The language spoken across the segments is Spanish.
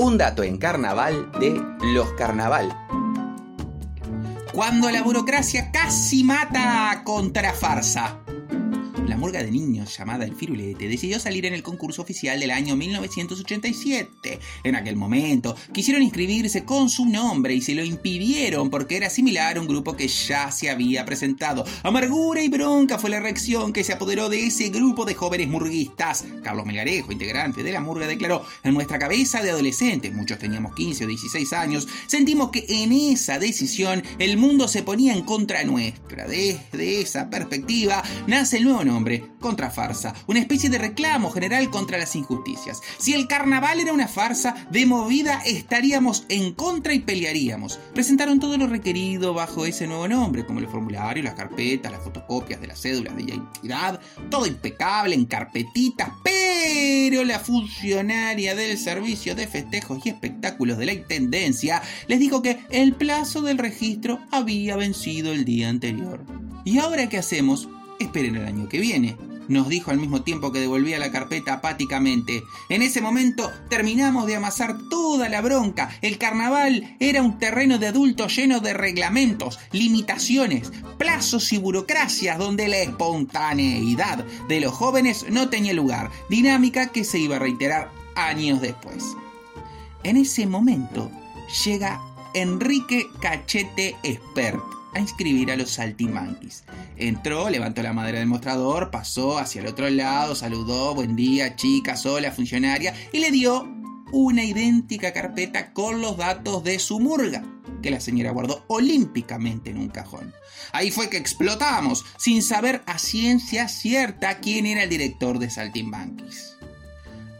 Un dato en carnaval de los carnaval. Cuando la burocracia casi mata a contrafarsa la murga de niños llamada El Firulete decidió salir en el concurso oficial del año 1987. En aquel momento quisieron inscribirse con su nombre y se lo impidieron porque era similar a un grupo que ya se había presentado. Amargura y bronca fue la reacción que se apoderó de ese grupo de jóvenes murguistas. Carlos Melgarejo, integrante de la murga, declaró, en nuestra cabeza de adolescentes, muchos teníamos 15 o 16 años, sentimos que en esa decisión el mundo se ponía en contra nuestra. Desde esa perspectiva nace el nuevo nombre contra farsa, una especie de reclamo general contra las injusticias. Si el carnaval era una farsa, de movida estaríamos en contra y pelearíamos. Presentaron todo lo requerido bajo ese nuevo nombre, como el formulario, las carpetas, las fotocopias de las cédulas de identidad, todo impecable en carpetitas, pero la funcionaria del servicio de festejos y espectáculos de la Intendencia les dijo que el plazo del registro había vencido el día anterior. ¿Y ahora qué hacemos? Esperen el año que viene, nos dijo al mismo tiempo que devolvía la carpeta apáticamente. En ese momento terminamos de amasar toda la bronca. El carnaval era un terreno de adultos lleno de reglamentos, limitaciones, plazos y burocracias donde la espontaneidad de los jóvenes no tenía lugar, dinámica que se iba a reiterar años después. En ese momento llega Enrique Cachete Espert a inscribir a los saltimanquis. Entró, levantó la madera del mostrador, pasó hacia el otro lado, saludó, buen día, chica, sola, funcionaria, y le dio una idéntica carpeta con los datos de su murga, que la señora guardó olímpicamente en un cajón. Ahí fue que explotamos, sin saber a ciencia cierta quién era el director de Saltimbanquis.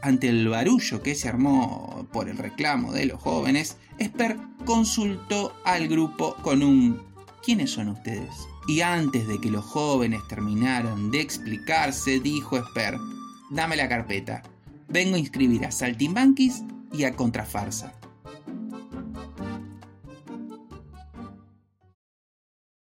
Ante el barullo que se armó por el reclamo de los jóvenes, Esper consultó al grupo con un ¿quiénes son ustedes? Y antes de que los jóvenes terminaran de explicarse, dijo Esper, dame la carpeta. Vengo a inscribir a Saltimbanquis y a Contrafarsa.